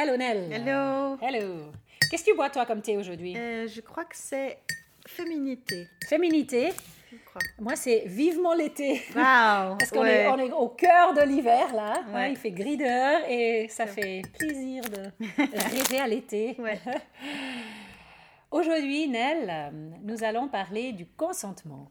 Hello Nell. Hello. Hello. Qu'est-ce que tu bois toi comme thé aujourd'hui? Euh, je crois que c'est féminité. Féminité. Je crois. Moi, c'est vivement l'été. Wow. Parce qu'on est, on est au cœur de l'hiver, là. hein, Ouais. il fait gris dehors et ça fait plaisir de rêver à l'été. Ouais. Aujourd'hui, Nell, euh, nous allons parler du consentement.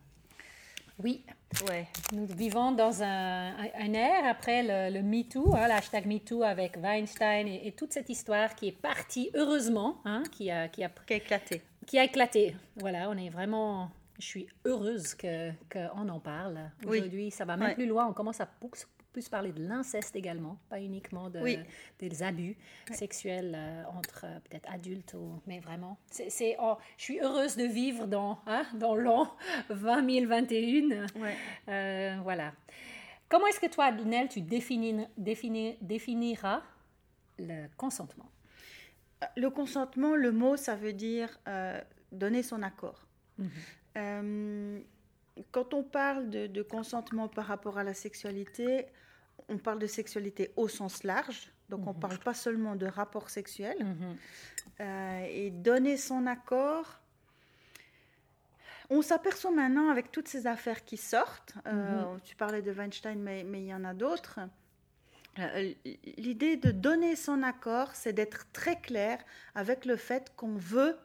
Oui, Ouais. nous vivons dans un, un- ère après le, le MeToo, hein, l'hashtag MeToo avec Weinstein et, et toute cette histoire qui est partie, heureusement, hein, qui, a, qui, a, Qui a éclaté. qui a éclaté. Voilà, on est vraiment... Je suis heureuse que- qu'on en parle. Oui. Aujourd'hui, ça va même Ouais. plus loin. On commence à plus, parler de l'inceste également, pas uniquement de, Oui. des abus sexuels euh, entre euh, peut-être adultes, ou, mais vraiment. C'est, oh, je suis heureuse de vivre dans, hein, dans l'an 2021. Ouais. Euh, voilà. Comment est-ce que toi, Nell, tu définis, définis- définiras le consentement? Le consentement, le mot, ça veut dire donner son accord. Euh, quand on parle de, de consentement par rapport à la sexualité, on parle de sexualité au sens large. Donc, on ne parle pas seulement de rapport sexuel. Euh, et donner son accord. On s'aperçoit maintenant avec toutes ces affaires qui sortent, euh, tu parlais de Weinstein, mais mais il y en a d'autres. Euh, L'idée de donner son accord, c'est d'être très clair avec le fait qu'on veut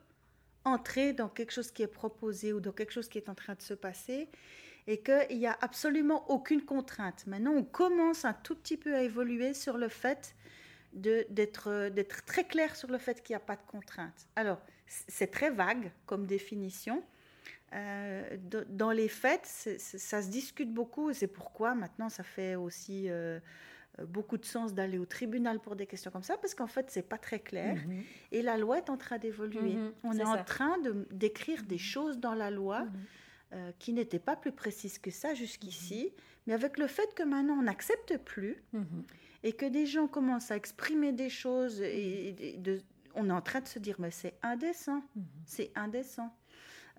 entrer dans quelque chose qui est proposé ou dans quelque chose qui est en train de se passer et qu'il n'y a absolument aucune contrainte. Maintenant, on commence un tout petit peu à évoluer sur le fait d'être très clair sur le fait qu'il n'y a pas de contrainte. Alors, c'est très vague comme définition. Euh, dans les faits, ça se discute beaucoup et c'est pourquoi maintenant ça fait aussi euh, beaucoup de sens d'aller au tribunal pour des questions comme ça parce qu'en fait c'est pas très clair. Et la loi est en train d'évoluer. Mhm, On est, en train de d'écrire des choses dans la loi euh, qui n'étaient pas plus précises que ça jusqu'ici, mais avec le fait que maintenant on n'accepte plus Mhm. et que des gens commencent à exprimer des choses et, et de- on est en train de se dire mais c'est indécent, c'est indécent.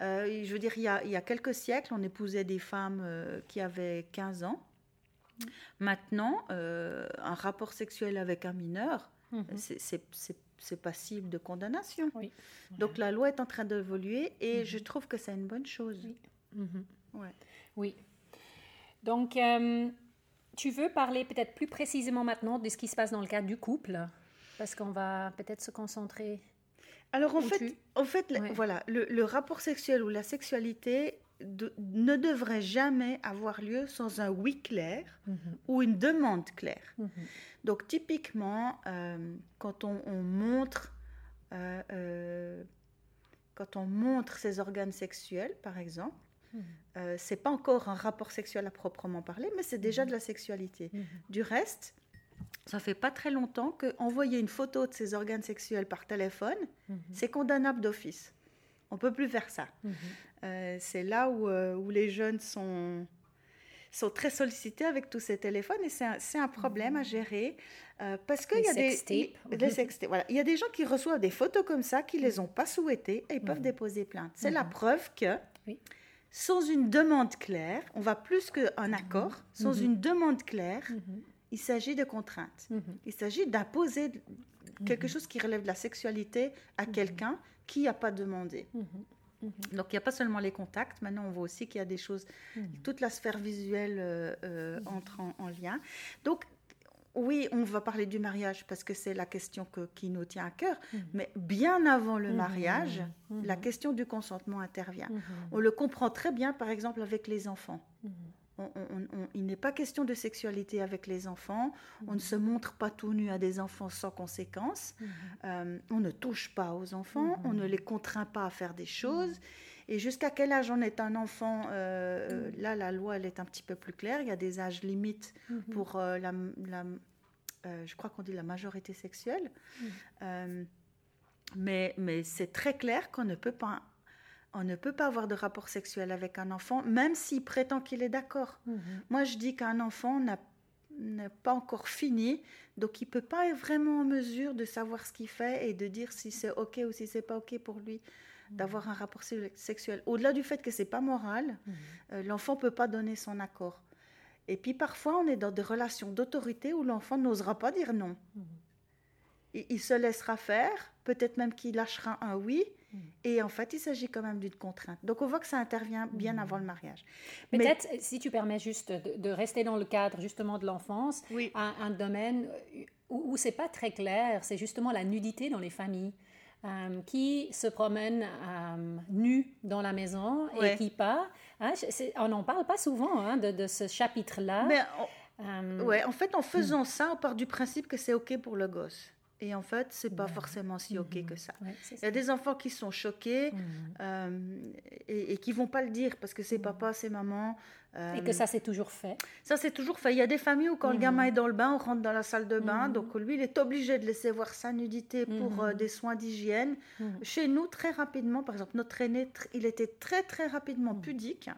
Euh, je veux dire, il y, a, il y a quelques siècles, on épousait des femmes euh, qui avaient 15 ans. Maintenant, euh, un rapport sexuel avec un mineur, Mhm. c'est- passible de condamnation. Oui. Donc la loi est en train d'évoluer et je trouve que c'est une bonne chose. Oui. Mhm. Ouais. Oui. Donc, euh, tu veux parler peut-être plus précisément maintenant de ce qui se passe dans le cadre du couple? Parce qu'on va peut-être se concentrer. Alors en fait, tu- en fait Ouais. voilà, le, le rapport sexuel ou la sexualité de- ne devrait jamais avoir lieu sans un oui clair ou une demande claire. Mhm. Donc typiquement, euh, quand on, on montre, euh, euh, quand on montre ses organes sexuels, par exemple, euh, c'est pas encore un rapport sexuel à proprement parler, mais c'est déjà de la sexualité. Du reste, ça fait pas très longtemps que envoyer une photo de ses organes sexuels par téléphone, c'est condamnable d'office. On peut plus faire ça. Euh, c'est là où, euh, où les jeunes sont, sont très sollicités avec tous ces téléphones et c'est un, problème à gérer euh, parce qu'il y a des les voilà. Il y a des gens qui reçoivent des photos comme ça qui les ont pas souhaitées et ils peuvent déposer plainte. C'est la preuve que Oui. sans une demande claire, on va plus qu'un accord, sans une demande claire, il s'agit de contraintes. Il s'agit d'imposer quelque chose qui relève de la sexualité à quelqu'un qui n'a pas demandé. Donc il n'y a pas seulement les contacts, maintenant on voit aussi qu'il y a des choses, toute la sphère visuelle euh, euh, entre en, en lien. Donc oui, on va parler du mariage parce que c'est la question que- qui nous tient à cœur, mais bien avant le mariage, la question du consentement intervient. On le comprend très bien par exemple avec les enfants. On- on- on- il n'est pas question de sexualité avec les enfants. On ne se montre pas tout nu à des enfants sans conséquence. Euh, on ne touche pas aux enfants. On ne les contraint pas à faire des choses. Et jusqu'à quel âge on est un enfant euh, Là, la loi, elle est un petit peu plus claire. Il y a des âges limites pour euh, la, la- je crois qu'on dit la majorité sexuelle. Mais mais c'est très clair qu'on ne peut pas on ne peut pas avoir de rapport sexuel avec un enfant, même s'il prétend qu'il est d'accord. Moi, je dis qu'un enfant n'a n'est pas encore fini, donc il peut pas être vraiment en mesure de savoir ce qu'il fait et de dire si c'est ok ou si c'est pas ok pour lui d'avoir un rapport se- sexuel. Au-delà du fait que c'est pas moral, euh, l'enfant peut pas donner son accord. Et puis parfois, on est dans des relations d'autorité où l'enfant n'osera pas dire non. il, se laissera faire, peut-être même qu'il lâchera un oui. Mm. Et en fait, il s'agit quand même d'une contrainte. Donc, on voit que ça intervient bien mm. avant le mariage. Peut-être, si tu permets juste de, rester dans le cadre justement de l'enfance, oui. un, un, domaine où, où c'est pas très clair, c'est justement la nudité dans les familles. Euh, qui se promènent euh, nus dans la maison et qui pas. Hein, on n'en parle pas souvent hein, de, ce chapitre-là. Mais euh, ouais, en fait, en faisant hmm. ça, on part du principe que c'est OK pour le gosse. Et en fait, c'est pas forcément si OK mhm. que ça. Il y a des enfants qui sont choqués mhm. euh, et, et, qui vont pas le dire parce que c'est mhm. papa, c'est maman. et que ça, c'est toujours fait. Ça, c'est toujours fait. Il y a des familles où, quand le gamin est dans le bain, on rentre dans la salle de bain. Donc, lui, il est obligé de laisser voir sa nudité pour euh, des soins d'hygiène. Chez nous, très rapidement, par exemple, notre aîné, il était très, très rapidement pudique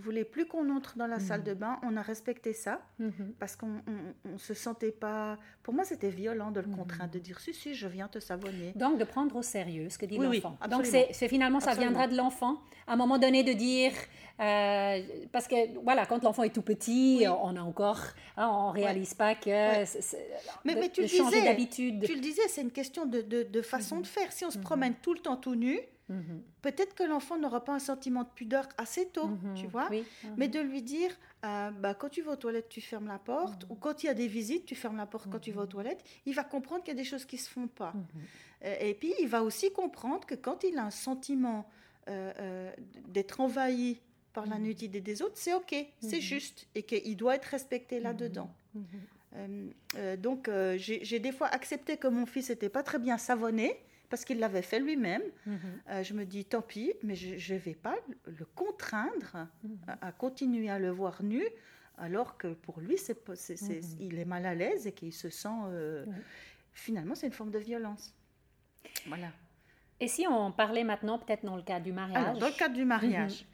voulait plus qu'on entre dans la mhm. salle de bain. On a respecté ça mhm. parce qu'on ne se sentait pas. Pour moi, c'était violent de le mhm. contraindre, de dire si, si, je viens te savonner. Donc, de prendre au sérieux ce que dit l'enfant. Donc, c'est finalement, ça viendra de l'enfant. À un moment donné, de dire. Euh, parce que, voilà, quand l'enfant est tout petit, on a encore. Hein, on ne réalise pas que. mais, mais tu, le changer d'habitude. Tu le disais, c'est une question de, de, façon de faire. Si on se promène tout le temps tout nu, Mhm. Peut-être que l'enfant n'aura pas un sentiment de pudeur assez tôt, mhm. tu vois, mais de lui dire, euh, bah, quand tu vas aux toilettes, tu fermes la porte, ou quand il y a des visites, tu fermes la porte quand tu vas aux toilettes, il va comprendre qu'il y a des choses qui ne se font pas. Euh, et puis, il va aussi comprendre que quand il a un sentiment euh, d'être envahi par la nudité des autres, c'est OK, c'est juste, et qu'il doit être respecté là-dedans. donc, j'ai des fois accepté que mon fils n'était pas très bien savonné, parce qu'il l'avait fait lui-même. Mhm. Euh, je me dis, tant pis, mais je ne vais pas le contraindre mhm. à, continuer à le voir nu, alors que pour lui, c'est, mhm. il est mal à l'aise et qu'il se sent... Euh, finalement, c'est une forme de violence. Voilà. Et si on parlait maintenant peut-être dans le cas du mariage? Dans le cas du mariage,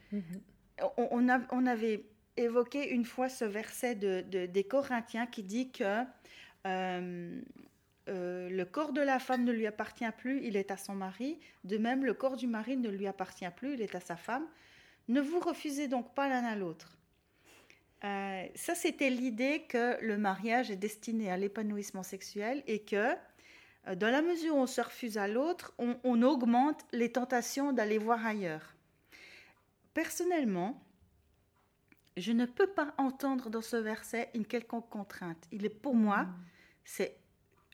on, a, on, avait évoqué une fois ce verset de, des Corinthiens qui dit que... Euh, euh, le corps de la femme ne lui appartient plus, il est à son mari. De même, le corps du mari ne lui appartient plus, il est à sa femme. Ne vous refusez donc pas l'un à l'autre. Euh, ça, c'était l'idée que le mariage est destiné à l'épanouissement sexuel et que, euh, dans la mesure où on se refuse à l'autre, on, on, augmente les tentations d'aller voir ailleurs. Personnellement, je ne peux pas entendre dans ce verset une quelconque contrainte. Il est pour moi, mmh. c'est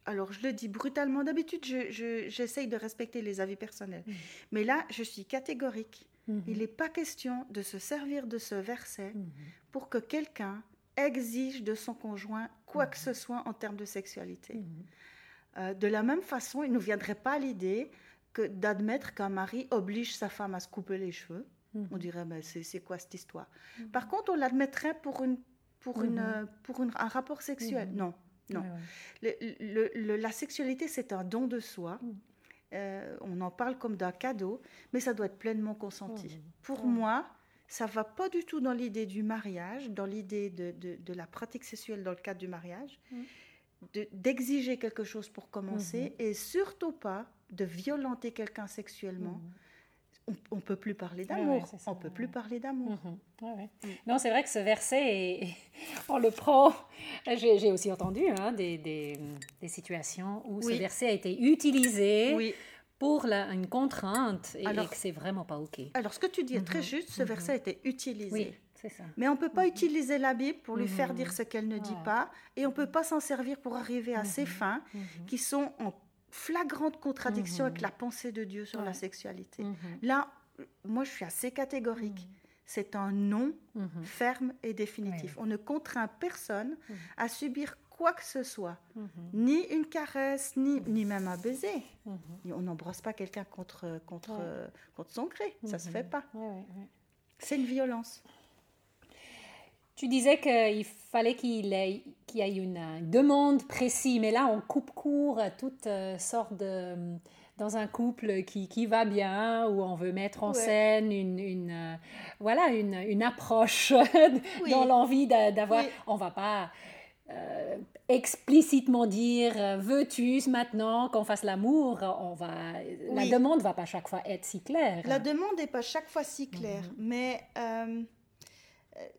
alors je le dis brutalement, d'habitude j'essaye de respecter les avis personnels. Mmh. Mais là, je suis catégorique. Mmh. Il n'est pas question de se servir de ce verset mmh. pour que quelqu'un exige de son conjoint quoi que ce soit en termes de sexualité. Euh, de la même façon, il ne nous viendrait pas l'idée que d'admettre qu'un mari oblige sa femme à se couper les cheveux. On dirait, ben, c'est quoi cette histoire? Par contre, on l'admettrait pour, une, pour, une, pour un rapport sexuel. Non, non. la sexualité, c'est un don de soi. Mm. Euh, on en parle comme d'un cadeau, mais ça doit être pleinement consenti. Pour moi, ça va pas du tout dans l'idée du mariage, dans l'idée de, la pratique sexuelle dans le cadre du mariage, mm. d'exiger quelque chose pour commencer, mm-hmm. et surtout pas de violenter quelqu'un sexuellement. On ne peut plus parler d'amour. on ne peut plus parler d'amour. Mm. Non, c'est vrai que ce verset, on le prend. J'ai aussi entendu hein, des, situations où ce verset a été utilisé. Pour une contrainte et, que c'est vraiment pas OK. Alors, ce que tu dis est très mm-hmm. juste, ce verset a été utilisé. Ça. Mais on ne peut pas utiliser la Bible pour lui faire dire ce qu'elle ne dit pas, et on ne peut pas s'en servir pour arriver à ses fins qui sont en flagrante contradiction avec mhm. la pensée de Dieu sur la sexualité. Mhm. Là, moi, je suis assez catégorique. Mhm. C'est un non ferme et définitif. On ne contraint personne à subir quoi que ce soit, ni une caresse, ni, ni même un baiser. On n'embrasse pas quelqu'un contre, contre, contre son gré, ça se fait pas. C'est une violence. Tu disais qu'il fallait qu'il y ait une, demande précise, mais là, on coupe court à toutes euh, sortes de dans un couple qui, qui, va bien, où on veut mettre en scène une, une euh, voilà, une, une approche dans l'envie d'avoir... On va pas euh, explicitement dire veux-tu maintenant qu'on fasse l'amour? On va la demande va pas chaque fois être si claire. La demande n'est pas chaque fois si claire mhm. mais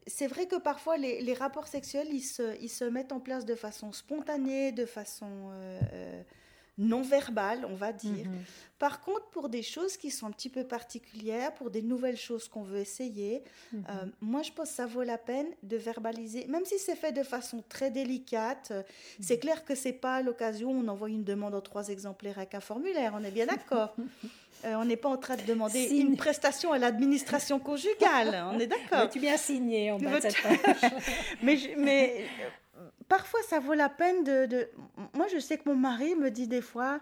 c'est vrai que parfois les, rapports sexuels, ils se, mettent en place de façon spontanée, de façon... Euh, euh, non verbal, on va dire. Mhm. Par contre, pour des choses qui sont un petit peu particulières, pour des nouvelles choses qu'on veut essayer, mhm. euh, moi je pense que ça vaut la peine de verbaliser, même si c'est fait de façon très délicate. Euh, c'est clair que c'est pas l'occasion où on envoie une demande en trois exemplaires avec un formulaire, on est bien d'accord. Euh, on n'est pas en train de demander une prestation à l'administration conjugale, on est d'accord. Tu bien signé en bas de cette mais, mais parfois, ça vaut la peine de, Moi, je sais que mon mari me dit des fois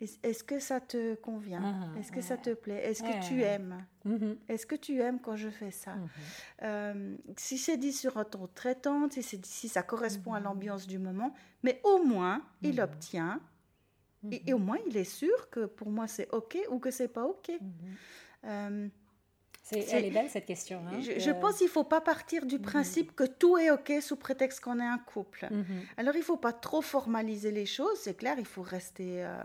Est-ce que ça te convient? Ah, Est-ce que ça te plaît? Est-ce que tu aimes? Mm-hmm. Est-ce que tu aimes quand je fais ça? Mm-hmm. euh, Si c'est dit sur un ton traitant, si, si ça correspond à mm-hmm. l'ambiance du moment, mais au moins, il obtient. Et, au moins, il est sûr que pour moi, c'est OK ou que c'est pas OK. Euh, elle est belle cette question. Hein, je, pense qu'il ne faut pas partir du mhm. principe que tout est OK sous prétexte qu'on est un couple. Mhm. Alors il ne faut pas trop formaliser les choses, c'est clair, il faut rester... Euh,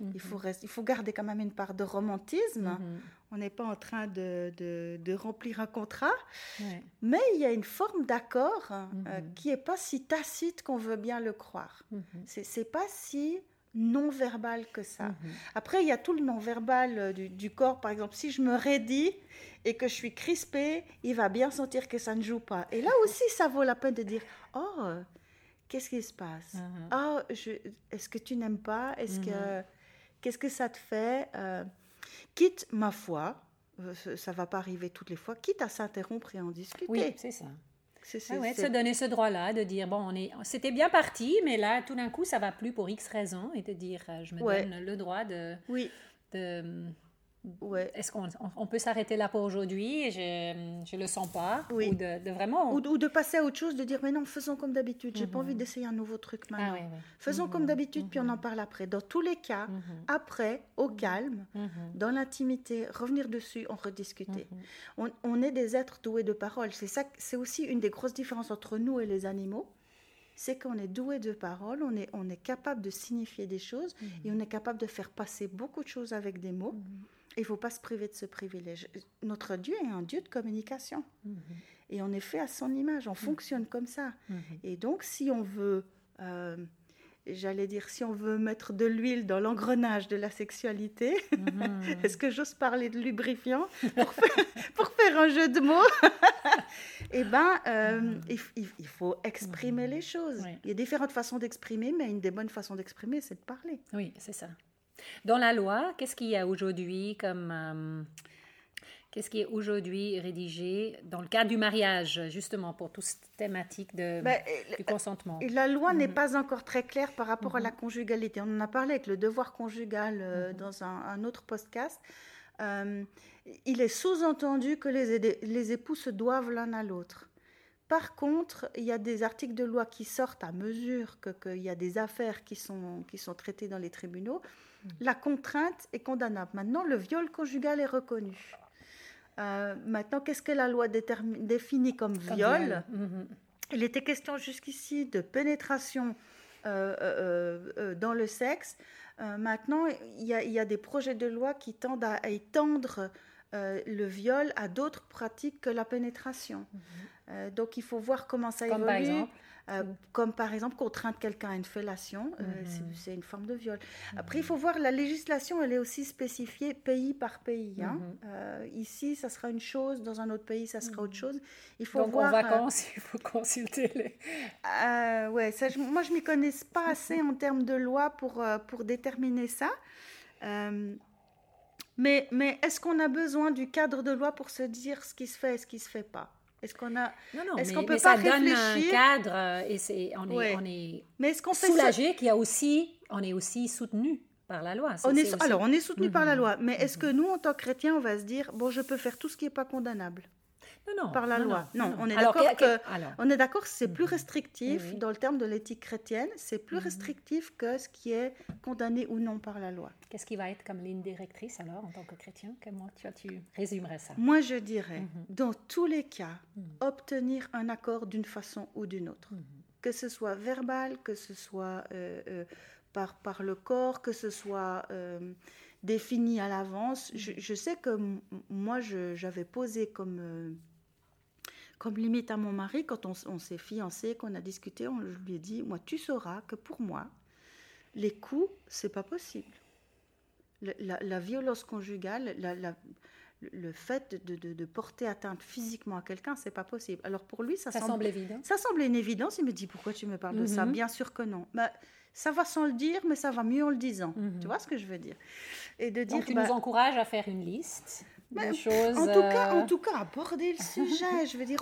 il, faut mhm. rester, il faut garder quand même une part de romantisme. On n'est pas en train de, de, remplir un contrat, mais il y a une forme d'accord euh, qui n'est pas si tacite qu'on veut bien le croire. C'est pas si non-verbal que ça. Après, il y a tout le non-verbal euh, du, corps. Par exemple, si je me raidis et que je suis crispée, il va bien sentir que ça ne joue pas. Et là aussi, ça vaut la peine de dire Oh, qu'est-ce qui se passe? Mhm. Oh, est-ce que tu n'aimes pas? Est-ce que mhm. Qu'est-ce que ça te fait? Euh, Quitte, ma foi, euh, ça va pas arriver toutes les fois, quitte à s'interrompre et en discuter. Oui, c'est ça. C'est ah se donner ce droit-là, de dire, bon, on est, c'était bien parti, mais là, tout d'un coup, ça va plus pour X raisons, et de dire, euh, je me donne le droit de, oui. de, Ouais. Est-ce qu'on on peut s'arrêter là pour aujourd'hui Je ne le sens pas. Oui. Ou de, vraiment. Ou, de passer à autre chose, de dire mais non, faisons comme d'habitude. J'ai pas mhm. envie d'essayer un nouveau truc ah maintenant. Faisons comme mhm. d'habitude, puis on en mhm. parle après. Dans tous les cas, après, au calme, dans l'intimité, revenir dessus, en rediscuter. On, on, est des êtres doués de parole. C'est ça, c'est aussi une des grosses différences entre nous et les animaux c'est qu'on est doué de parole, on est, on est capable de signifier des choses et on est capable de faire passer beaucoup de choses avec des mots. Il ne faut pas se priver de ce privilège. Notre Dieu est un Dieu de communication. Mhm. Et on est fait à son image, on mhm. fonctionne comme ça. Mhm. Et donc, si on veut, euh, j'allais dire, si on veut mettre de l'huile dans l'engrenage de la sexualité, est-ce que j'ose parler de lubrifiant pour faire, un jeu de mots? Eh bien, euh, il, faut exprimer les choses. Il y a différentes façons d'exprimer, mais une des bonnes façons d'exprimer, c'est de parler. Oui, c'est ça. Dans la loi, qu'est-ce qu'il y a aujourd'hui comme... Euh, qu'est-ce qui est aujourd'hui rédigé dans le cadre du mariage, justement, pour toute cette thématique de, ben, du consentement? La loi n'est mhm. pas encore très claire par rapport à la mhm. conjugalité. On en a parlé avec le devoir conjugal euh, mhm. dans un, autre podcast. Euh, il est sous-entendu que les, les époux se doivent l'un à l'autre. Par contre, il y a des articles de loi qui sortent à mesure qu'il y a des affaires qui sont, qui sont traitées dans les tribunaux la contrainte est condamnable. Maintenant, le viol conjugal est reconnu. Euh, maintenant, qu'est-ce que la loi définit comme, viol, mhm. Il était question jusqu'ici de pénétration euh, euh, dans le sexe. maintenant, il y, a des projets de loi qui tendent à, étendre le viol à d'autres pratiques que la pénétration. Mhm. donc, il faut voir comment ça Comme évolue. Euh, comme par exemple contraindre quelqu'un à une fellation, euh, mhm. c'est une forme de viol. Après, il faut voir, la législation, elle est aussi spécifiée pays par pays. Hein. Mhm. Euh, ici, ça sera une chose, dans un autre pays, ça sera autre chose. Il faut Donc, voir, en vacances, il faut consulter les... ouais, ça, moi, je m'y connais pas assez en termes de loi pour, pour déterminer ça. mais mais est-ce qu'on a besoin du cadre de loi pour se dire ce qui se fait et ce qui se fait pas? Est-ce qu'on a Non, non, est-ce qu'on peut pas ça donne un cadre euh, et c'est on est, on est mais est-ce qu'on soulagé qu'il y a aussi on est aussi soutenu par la loi. on est, alors on est soutenu par la mhm. loi, mais est-ce que mhm. nous en tant que chrétiens on va se dire bon je peux faire tout ce qui n'est pas condamnable? Non, par la loi. Non, on est d'accord que, on est d'accord c'est plus mhm. restrictif dans le terme de l'éthique chrétienne, c'est plus mhm. restrictif que ce qui est condamné ou non par la loi. Qu'est-ce qui va être comme ligne directrice alors en tant que chrétien? Comment tu, tu résumerais ça? Moi, je dirais, mhm. dans tous les cas, obtenir un accord d'une façon ou d'une autre, que ce soit verbal, que ce soit euh, euh, par, par le corps, que ce soit euh, défini à l'avance. Je, je, sais que moi, j'avais posé comme comme limite à mon mari, quand on, s'est fiancé, qu'on a discuté, on, je lui ai dit, moi, tu sauras que pour moi, les coups, c'est pas possible. La, violence conjugale, le fait de, porter atteinte physiquement à quelqu'un, c'est pas possible. Alors pour lui, ça, semble, évident. Ça semble une évidence. Il me dit pourquoi tu me parles de ça? Mhm. Bien sûr que non. Bah, ça va sans le dire, mais ça va mieux en le disant. Mhm. Tu vois ce que je veux dire? Et de dire. Donc tu nous bah encourages à faire une liste en, tout cas, en euh, tout cas, aborder le sujet. je veux dire,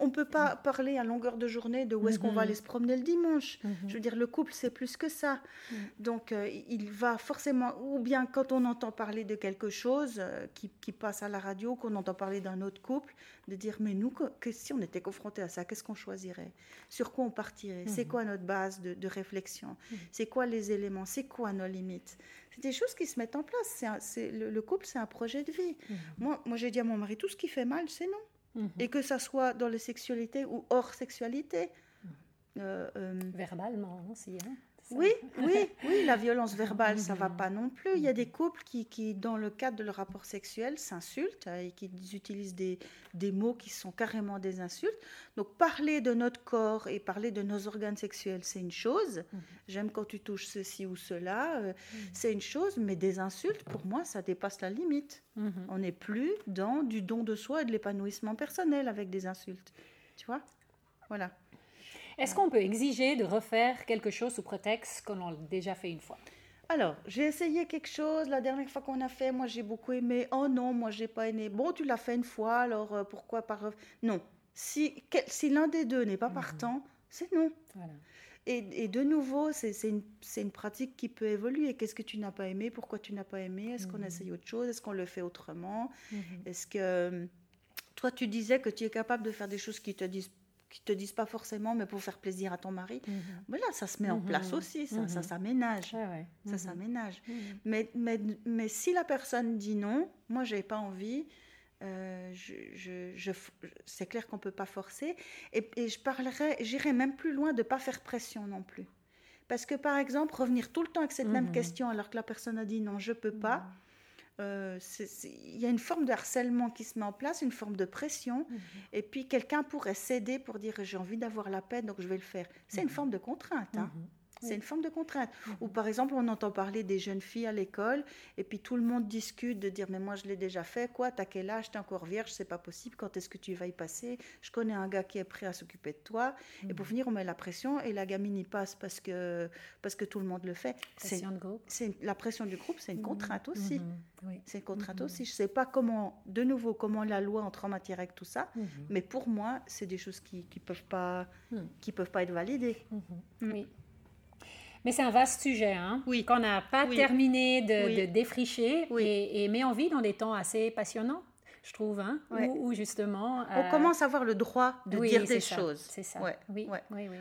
on ne peut pas parler à longueur de journée de où est-ce qu'on va mhm. aller se promener le dimanche. Mhm. Je veux dire, le couple, c'est plus que ça. Mhm. Donc, euh, il va forcément, ou bien quand on entend parler de quelque chose euh, qui, qui, passe à la radio, qu'on entend parler d'un autre couple, de dire, mais nous, que, si on était confronté à ça, qu'est-ce qu'on choisirait? Sur quoi on partirait? C'est quoi notre base de, de réflexion? C'est quoi les éléments? C'est quoi nos limites? C'est des choses qui se mettent en place. C'est le, couple, c'est un projet de vie. Mhm. Moi, moi j'ai dit à mon mari, tout ce qui fait mal, c'est non. Mhm. Et que ça soit dans les sexualités ou hors sexualité. Mhm. Euh, euh, Verbalement aussi. Hein oui, oui, oui, la violence verbale, ça va pas non plus. Il y a des couples qui, qui dans le cadre de leur rapport sexuel, s'insultent euh, et qui utilisent des, des, mots qui sont carrément des insultes. Donc parler de notre corps et parler de nos organes sexuels, c'est une chose. Mhm. J'aime quand tu touches ceci ou cela, euh, mhm. c'est une chose, mais des insultes, pour moi, ça dépasse la limite. Mhm. On n'est plus dans du don de soi et de l'épanouissement personnel avec des insultes. Tu vois? Voilà. Est-ce qu'on peut exiger de refaire quelque chose sous prétexte qu'on l'a déjà fait une fois? Alors, j'ai essayé quelque chose la dernière fois qu'on a fait. Moi, j'ai beaucoup aimé. Oh non, moi, j'ai pas aimé. Bon, tu l'as fait une fois, alors euh, pourquoi pas Non. Si, si l'un des deux n'est pas mhm. partant, c'est non. Et, et, de nouveau, c'est une, une, pratique qui peut évoluer. Qu'est-ce que tu n'as pas aimé? Pourquoi tu n'as pas aimé? Est-ce qu'on mhm. essaye autre chose? Est-ce qu'on le fait autrement? Mhm. Est-ce que toi, tu disais que tu es capable de faire des choses qui te disent qui te disent pas forcément, mais pour faire plaisir à ton mari. Mhm. Voilà, ça se met en place mhm. aussi, ça, ça mhm. s'aménage. Ça s'aménage. Mais, mais, mais si la personne dit non, moi, j'ai pas envie, euh, je, je, c'est clair qu'on peut pas forcer. Et, et je parlerai, j'irai même plus loin de pas faire pression non plus. Parce que, par exemple, revenir tout le temps avec cette même question alors que la personne a dit non, je peux pas euh, il y a une forme de harcèlement qui se met en place, une forme de pression, mhm. et puis quelqu'un pourrait céder pour dire j'ai envie d'avoir la paix, donc je vais le faire. C'est une mhm. forme de contrainte. Hein. C'est une forme de contrainte. Mhm. Ou par exemple, on entend parler des jeunes filles à l'école, et puis tout le monde discute de dire Mais moi, je l'ai déjà fait, quoi T'as quel âge T'es encore vierge C'est pas possible. Quand est-ce que tu vas y passer? Je connais un gars qui est prêt à s'occuper de toi. Et pour finir, on met la pression, et la gamine y passe parce que, parce que tout le monde le fait. C'est la pression du groupe, c'est une mhm. contrainte aussi. C'est une contrainte aussi. Je sais pas comment, de nouveau, comment la loi entre en matière avec tout ça, mais pour moi, c'est des choses qui ne peuvent, pas, qui peuvent pas être validées. Oui. Mais c'est un vaste sujet, hein, oui. qu'on n'a pas terminé de, défricher et, et met en vie dans des temps assez passionnants je trouve, hein, où, justement... On euh, commence à avoir le droit de dire des choses. C'est ça. Oui.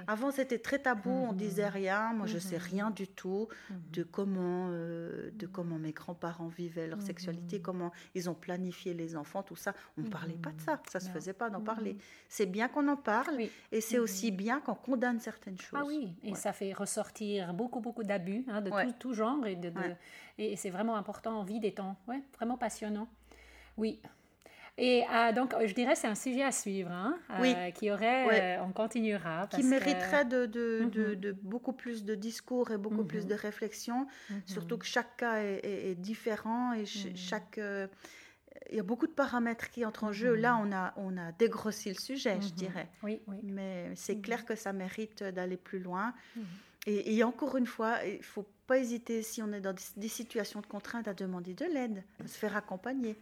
Avant, c'était très tabou, on mhm. disait rien. Moi, je sais mhm. rien du tout mhm. de comment, euh, de comment mes grands-parents vivaient leur sexualité, comment ils ont planifié les enfants, tout ça. On ne parlait pas de ça. Ça se faisait pas d'en parler. C'est bien qu'on en parle, et c'est aussi bien qu'on condamne certaines choses. Ah oui, et ça fait ressortir beaucoup, beaucoup d'abus hein, de tout, genre, et, de, et c'est vraiment important en vie des temps. Ouais, vraiment passionnant. Oui. Et euh, donc, je dirais c'est un sujet à suivre, hein, euh, qui aurait, euh, on continuera. qui mériterait de, de, mhm. de, beaucoup plus de discours et beaucoup plus mhm. de réflexion, mhm. surtout que chaque cas est, différent et chaque... il y a beaucoup de paramètres qui entrent en jeu. Là, on a, on a dégrossi le sujet, je dirais. Oui, oui. Mais c'est clair que ça mérite d'aller plus loin. Et, et, encore une fois, il ne faut pas hésiter, si on est dans des, situations de contrainte, à demander de l'aide, à se faire accompagner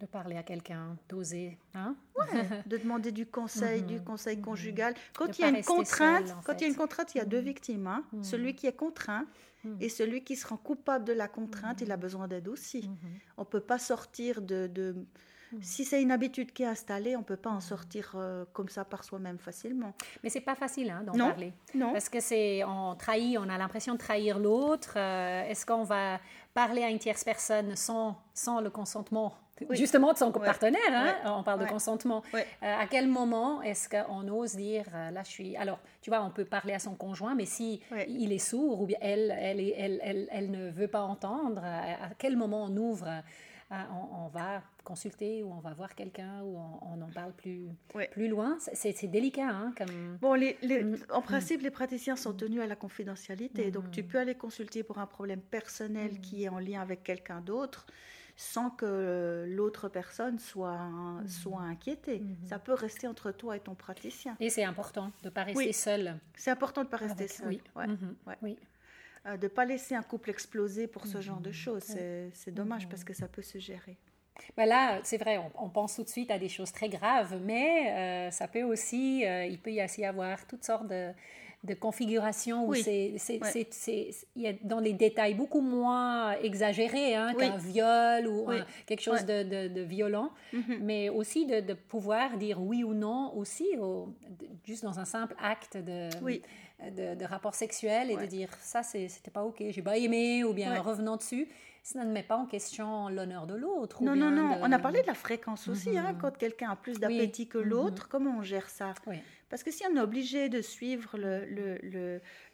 de parler à quelqu'un, d'oser, hein? De demander du conseil, du mhm. conseil mhm. conjugal. Quand il y a une contrainte, quand il y a une contrainte, il y a deux mhm. victimes, hein. celui qui est contraint et celui qui se rend coupable de la contrainte, il a besoin d'aide aussi. On peut pas sortir de, si c'est une habitude qui est installée, on peut pas en sortir euh, comme ça par soi-même facilement. Mais c'est pas facile hein, d'en parler. Non. Parce que c'est on trahit, on a l'impression de trahir l'autre. Euh, est-ce qu'on va parler à une tierce personne sans, sans le consentement? Justement de son partenaire, hein, on parle de consentement. Euh, à quel moment est-ce qu'on ose dire, euh, là je suis... Alors, tu vois, on peut parler à son conjoint, mais si il est sourd ou bien elle, elle, elle, elle, elle, ne veut pas entendre, à quel moment on ouvre ah, on, va consulter ou on va voir quelqu'un ou on, en parle plus, plus loin. C'est délicat. Hein, comme... bon, les, mm. en principe, les praticiens sont tenus à la confidentialité. Donc, tu mm. peux aller consulter pour un problème personnel mm. qui est en lien avec quelqu'un d'autre sans que l'autre personne soit, soit inquiétée. Ça peut rester entre toi et ton praticien. Et c'est important de ne pas rester seul. C'est important de ne pas rester seul. Oui. Mm-hmm. oui. Euh, de ne pas laisser un couple exploser pour ce genre de choses. C'est dommage parce que ça peut se gérer. Voilà, ben c'est vrai, on, pense tout de suite à des choses très graves, mais euh, ça peut aussi, euh, il peut y aussi avoir toutes sortes de, de configurations où c'est, il y a dans les détails beaucoup moins exagérés hein, qu'un viol ou quelque chose de, de, violent, mm-hmm. mais aussi de, pouvoir dire oui ou non aussi, juste dans un simple acte de de, rapport sexuel et de dire ça c'était pas ok, j'ai pas aimé ou bien revenant dessus, ça ne met pas en question l'honneur de l'autre. Non, non, non, on a parlé de la fréquence aussi, hein, mhm. quand quelqu'un a plus d'appétit que l'autre, mhm. comment on gère ça? Parce que si on est obligé de suivre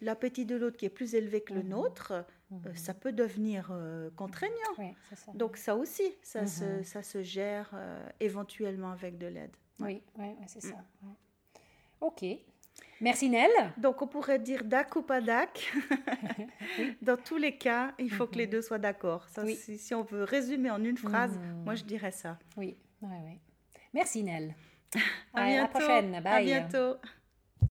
l'appétit le, le, de l'autre qui est plus élevé que le mhm. nôtre, euh, ça peut devenir euh, contraignant. Donc ça aussi, ça, se, ça se gère euh, éventuellement avec de l'aide. Oui, oui, c'est ça. Ok. Merci Nel. Donc on pourrait dire DAC ou pas DAC. Dans tous les cas, il faut que les mhm. deux soient d'accord. Si, on veut résumer en une phrase, mhm. moi je dirais ça. Oui, oui, oui. Merci Nel. à, la prochaine. Bye. À bientôt.